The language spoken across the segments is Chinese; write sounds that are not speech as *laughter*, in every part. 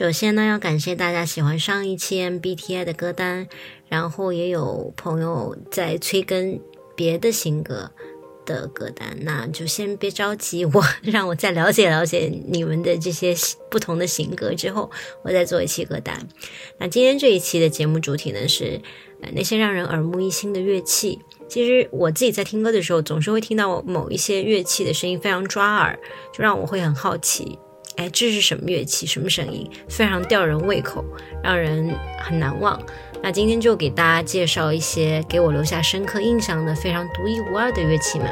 首先呢，要感谢大家喜欢上一期 MBTI 的歌单，然后也有朋友在催更别的新歌的歌单，那就先别着急，我 *laughs* 让我再了解了解你们的这些不同的型格之后，我再做一期歌单。那今天这一期的节目主题呢是呃那些让人耳目一新的乐器。其实我自己在听歌的时候，总是会听到某一些乐器的声音非常抓耳，就让我会很好奇。哎，这是什么乐器？什么声音？非常吊人胃口，让人很难忘。那今天就给大家介绍一些给我留下深刻印象的、非常独一无二的乐器们。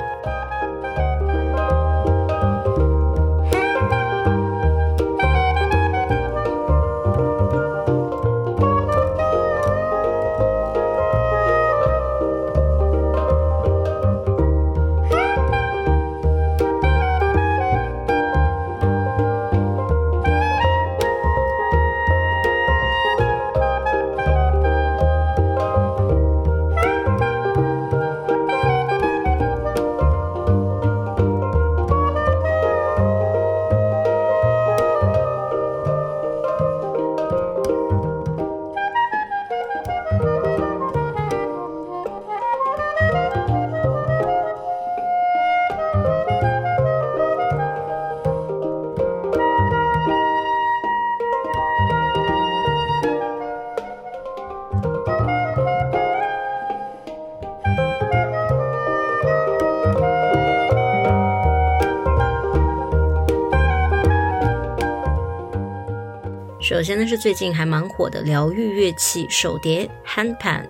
首先呢是最近还蛮火的疗愈乐器手碟 handpan，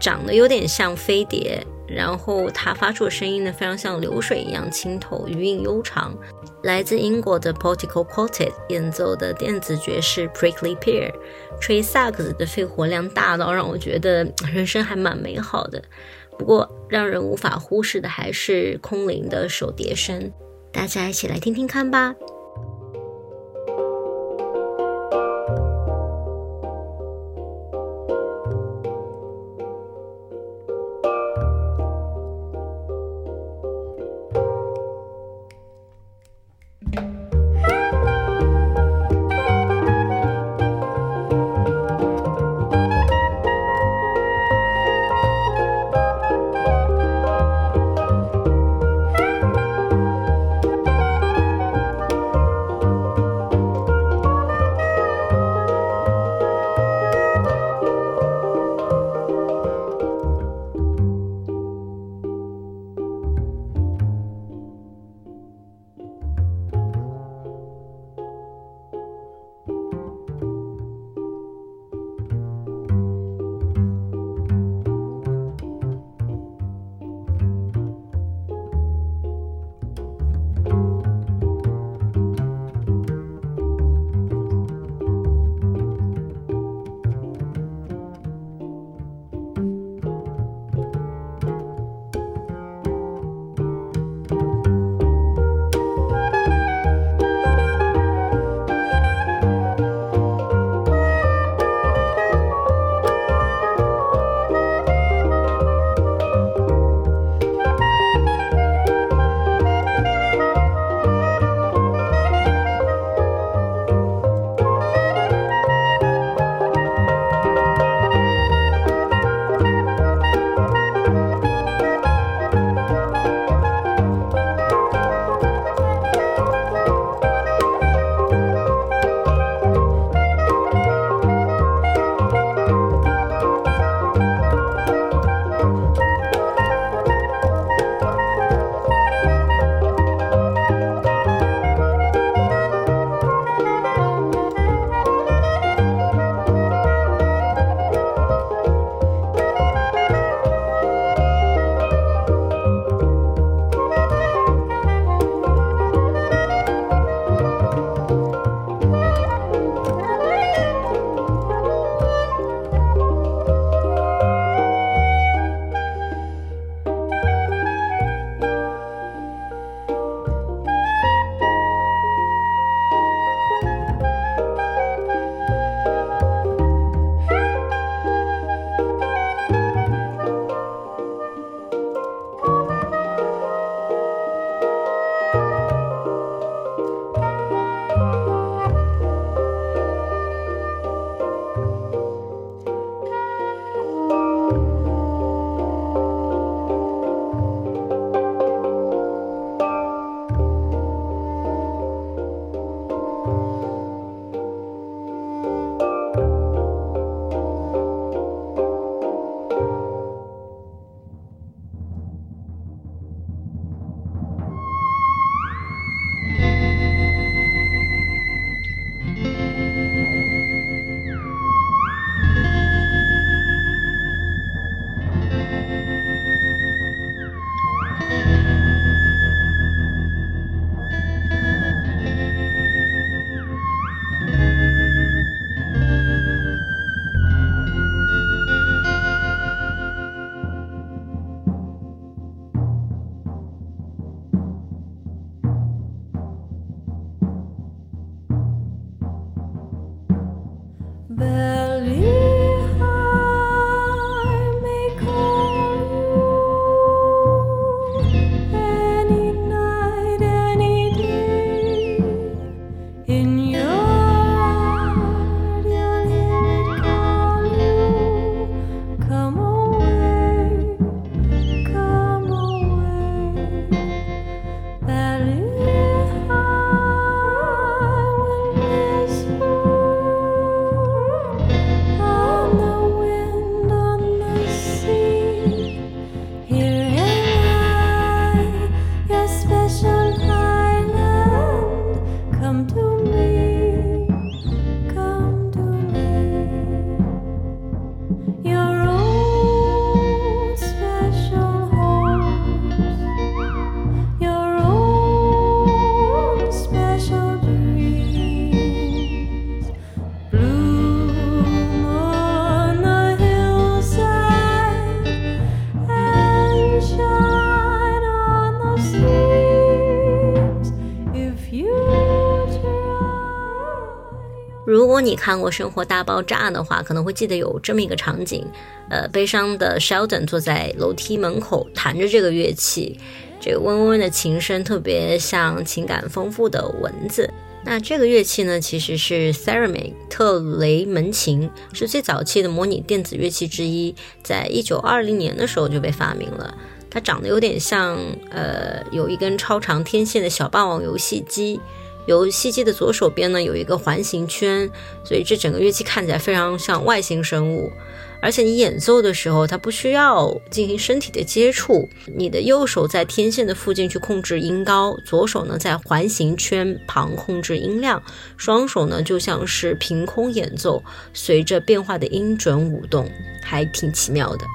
长得有点像飞碟，然后它发出的声音呢非常像流水一样清透，余韵悠长。来自英国的 Portico Quartet 演奏的电子爵士 Prickly Pear，吹萨克斯的肺活量大到让我觉得人生还蛮美好的。不过让人无法忽视的还是空灵的手碟声，大家一起来听听看吧。如果你看过《生活大爆炸》的话，可能会记得有这么一个场景：呃，悲伤的 Sheldon 坐在楼梯门口弹着这个乐器，这个嗡嗡的琴声特别像情感丰富的蚊子。那这个乐器呢，其实是 Theremin 特雷门琴，是最早期的模拟电子乐器之一，在一九二零年的时候就被发明了。它长得有点像，呃，有一根超长天线的小霸王游戏机。游戏机的左手边呢有一个环形圈，所以这整个乐器看起来非常像外星生物。而且你演奏的时候，它不需要进行身体的接触，你的右手在天线的附近去控制音高，左手呢在环形圈旁控制音量，双手呢就像是凭空演奏，随着变化的音准舞动，还挺奇妙的。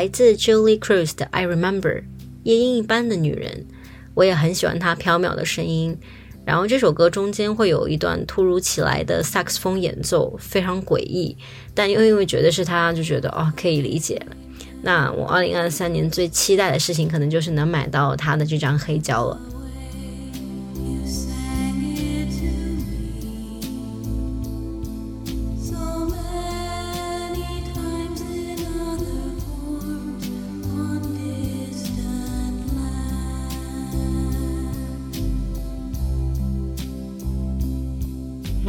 来自 Julie Cruz 的《I Remember》，夜莺一般的女人，我也很喜欢她飘渺的声音。然后这首歌中间会有一段突如其来的萨克斯风演奏，非常诡异，但又因为觉得是她，就觉得哦可以理解了。那我二零二三年最期待的事情，可能就是能买到她的这张黑胶了。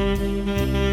Música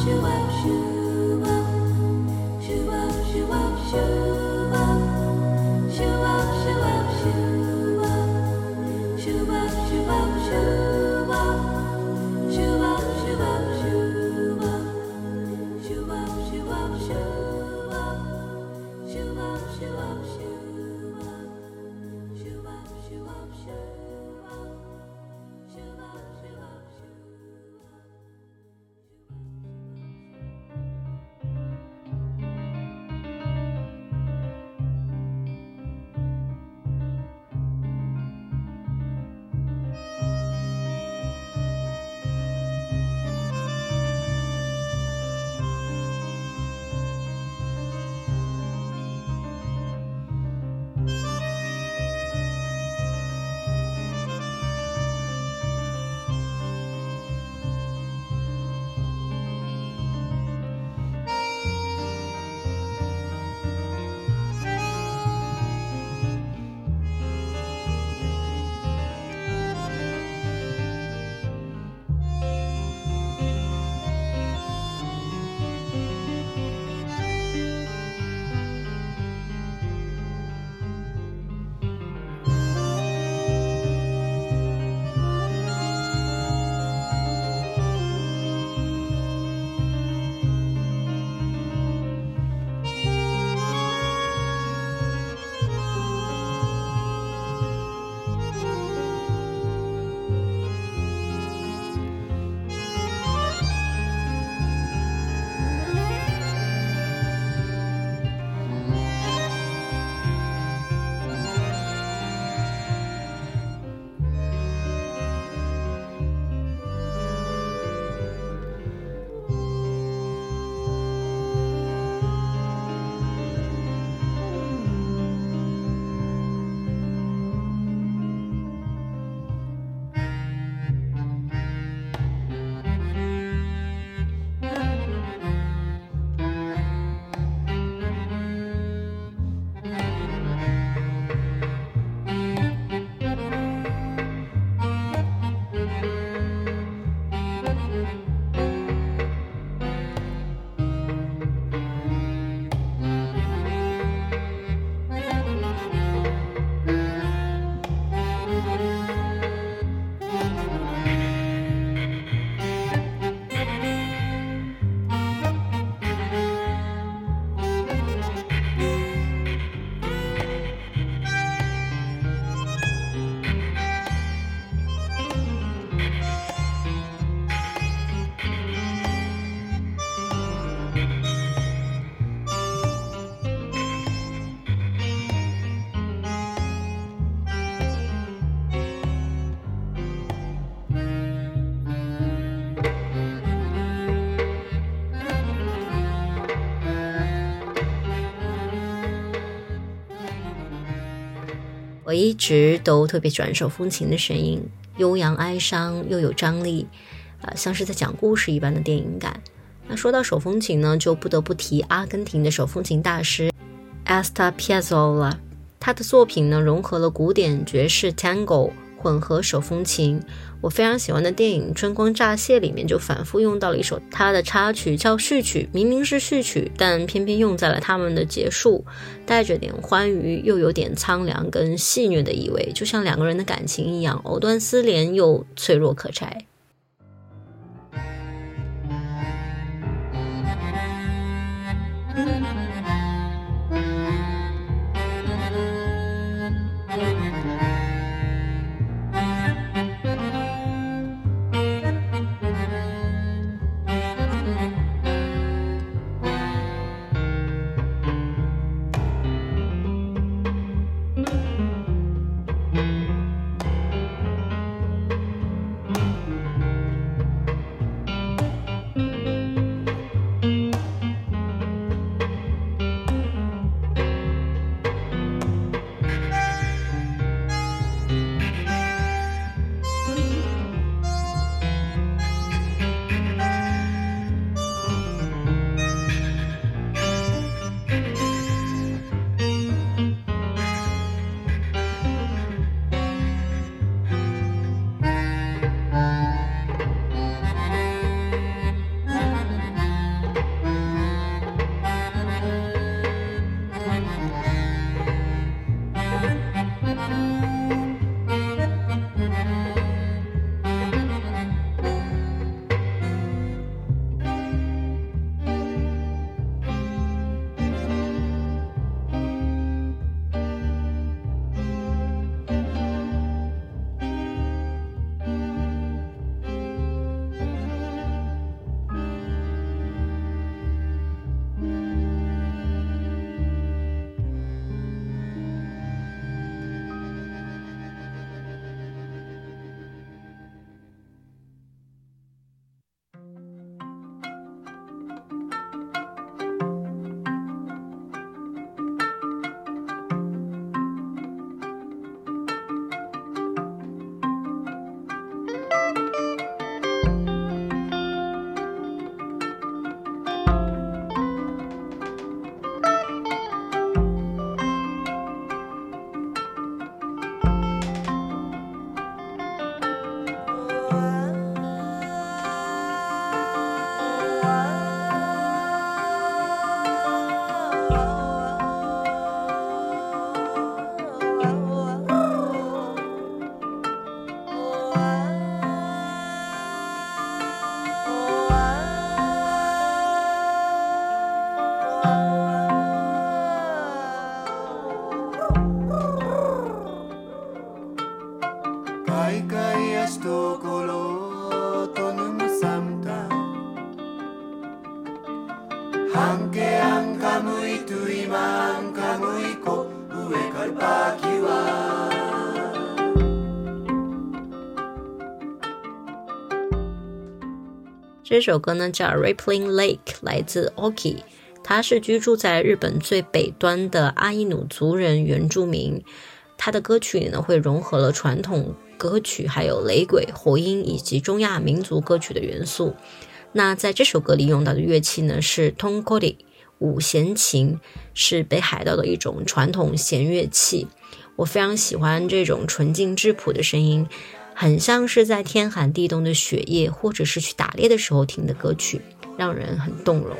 Shoo, up, shoo, up, shoo, up, shoo, up, shoo. 一直都特别喜欢手风琴的声音，悠扬哀伤又有张力，啊，像是在讲故事一般的电影感。那说到手风琴呢，就不得不提阿根廷的手风琴大师 Asta Piazzolla，他的作品呢融合了古典、爵士、Tango。混合手风琴，我非常喜欢的电影《春光乍泄》里面就反复用到了一首他的插曲，叫序曲。明明是序曲，但偏偏用在了他们的结束，带着点欢愉，又有点苍凉跟戏谑的意味，就像两个人的感情一样，藕断丝连又脆弱可拆。这首歌呢叫《Rippling Lake》，来自 Oki，他是居住在日本最北端的阿伊努族人原住民。他的歌曲里呢会融合了传统歌曲、还有雷鬼、火音以及中亚民族歌曲的元素。那在这首歌里用到的乐器呢是 Tongkori 五弦琴，是北海道的一种传统弦乐器。我非常喜欢这种纯净质朴的声音。很像是在天寒地冻的雪夜，或者是去打猎的时候听的歌曲，让人很动容。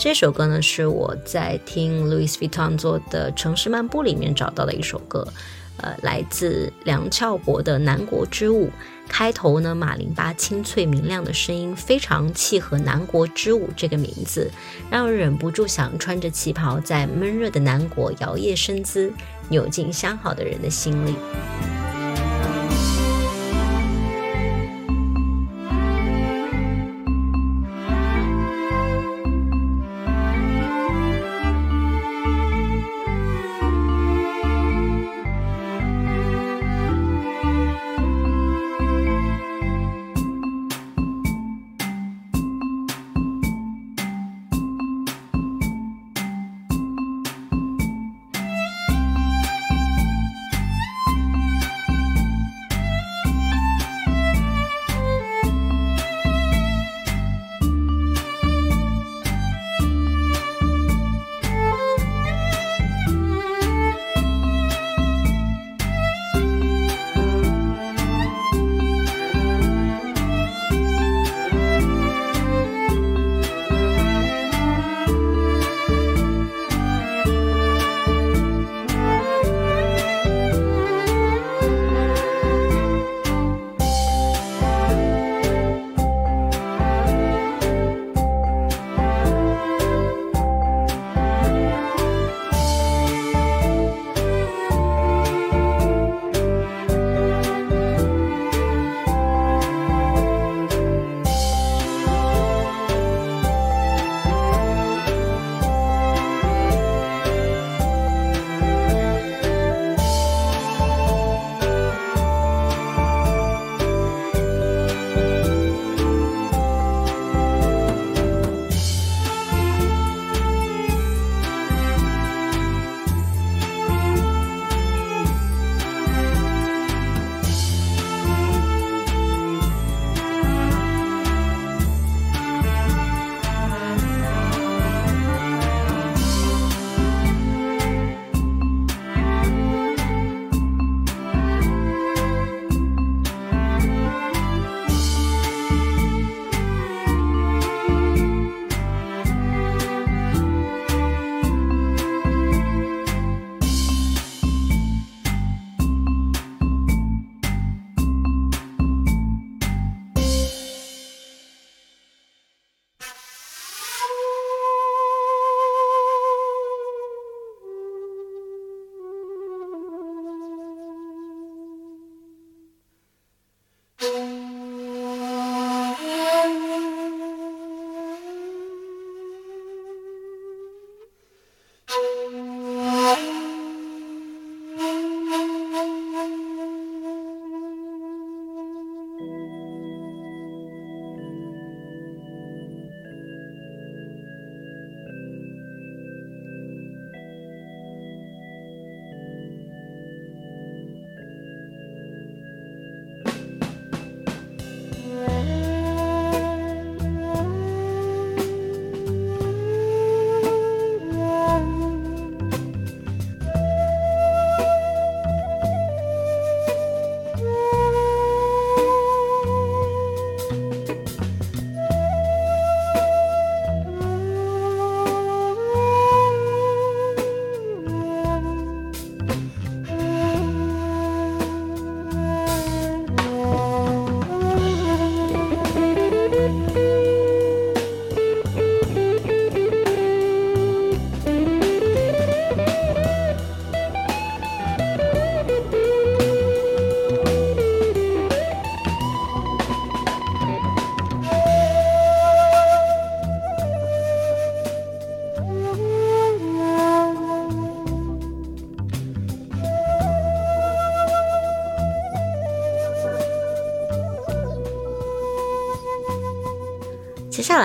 这首歌呢，是我在听 Louis Vuitton 做的《城市漫步》里面找到的一首歌，呃，来自梁翘柏的《南国之舞》。开头呢，马林巴清脆明亮的声音非常契合“南国之舞”这个名字，让人忍不住想穿着旗袍在闷热的南国摇曳身姿，扭进相好的人的心里。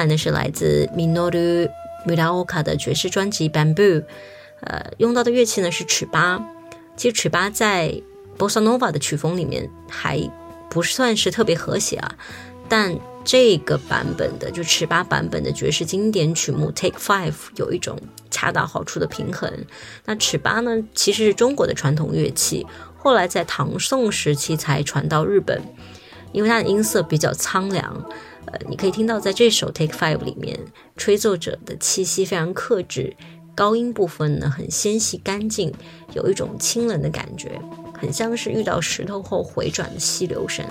下来呢是来自 Minoru Muraoka 的爵士专辑 Bamboo，呃，用到的乐器呢是尺八。其实尺八在 Bossa Nova 的曲风里面还不算是特别和谐啊，但这个版本的就尺八版本的爵士经典曲目 Take Five 有一种恰到好处的平衡。那尺八呢，其实是中国的传统乐器，后来在唐宋时期才传到日本，因为它的音色比较苍凉。呃，你可以听到在这首 Take Five 里面，吹奏者的气息非常克制，高音部分呢很纤细干净，有一种清冷的感觉，很像是遇到石头后回转的溪流声。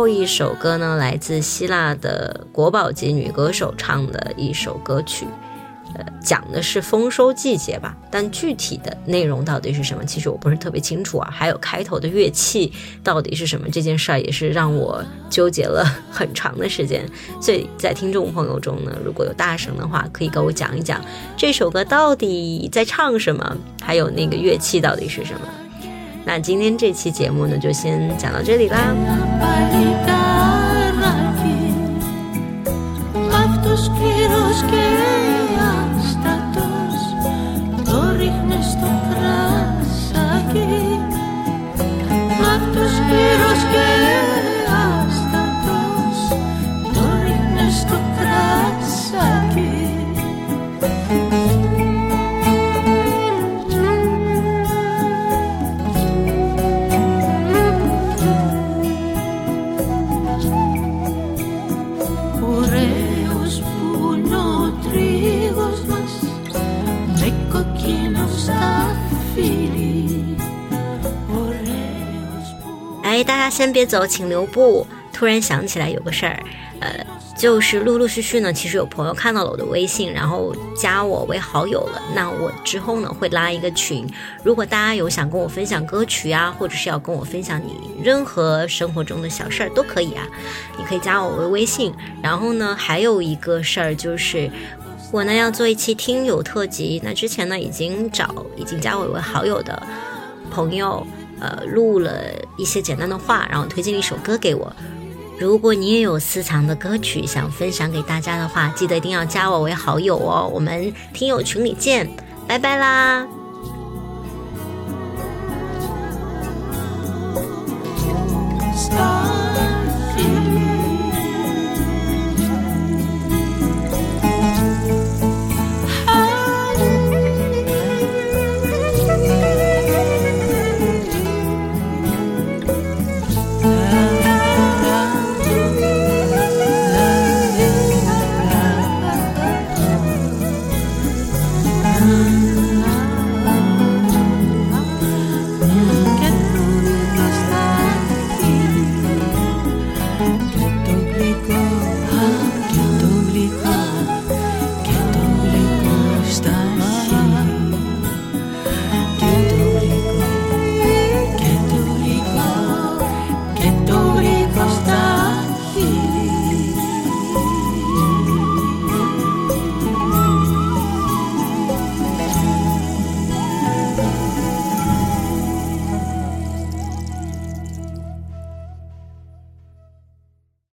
后一首歌呢，来自希腊的国宝级女歌手唱的一首歌曲。呃，讲的是丰收季节吧，但具体的内容到底是什么，其实我不是特别清楚啊。还有开头的乐器到底是什么，这件事儿也是让我纠结了很长的时间。所以在听众朋友中呢，如果有大神的话，可以跟我讲一讲这首歌到底在唱什么，还有那个乐器到底是什么。那今天这期节目呢，就先讲到这里啦。大家先别走，请留步。突然想起来有个事儿，呃，就是陆陆续续呢，其实有朋友看到了我的微信，然后加我为好友了。那我之后呢会拉一个群，如果大家有想跟我分享歌曲啊，或者是要跟我分享你任何生活中的小事儿都可以啊，你可以加我为微信。然后呢，还有一个事儿就是，我呢要做一期听友特辑。那之前呢已经找已经加我为好友的朋友。呃，录了一些简单的话，然后推荐一首歌给我。如果你也有私藏的歌曲想分享给大家的话，记得一定要加我为好友哦。我们听友群里见，拜拜啦。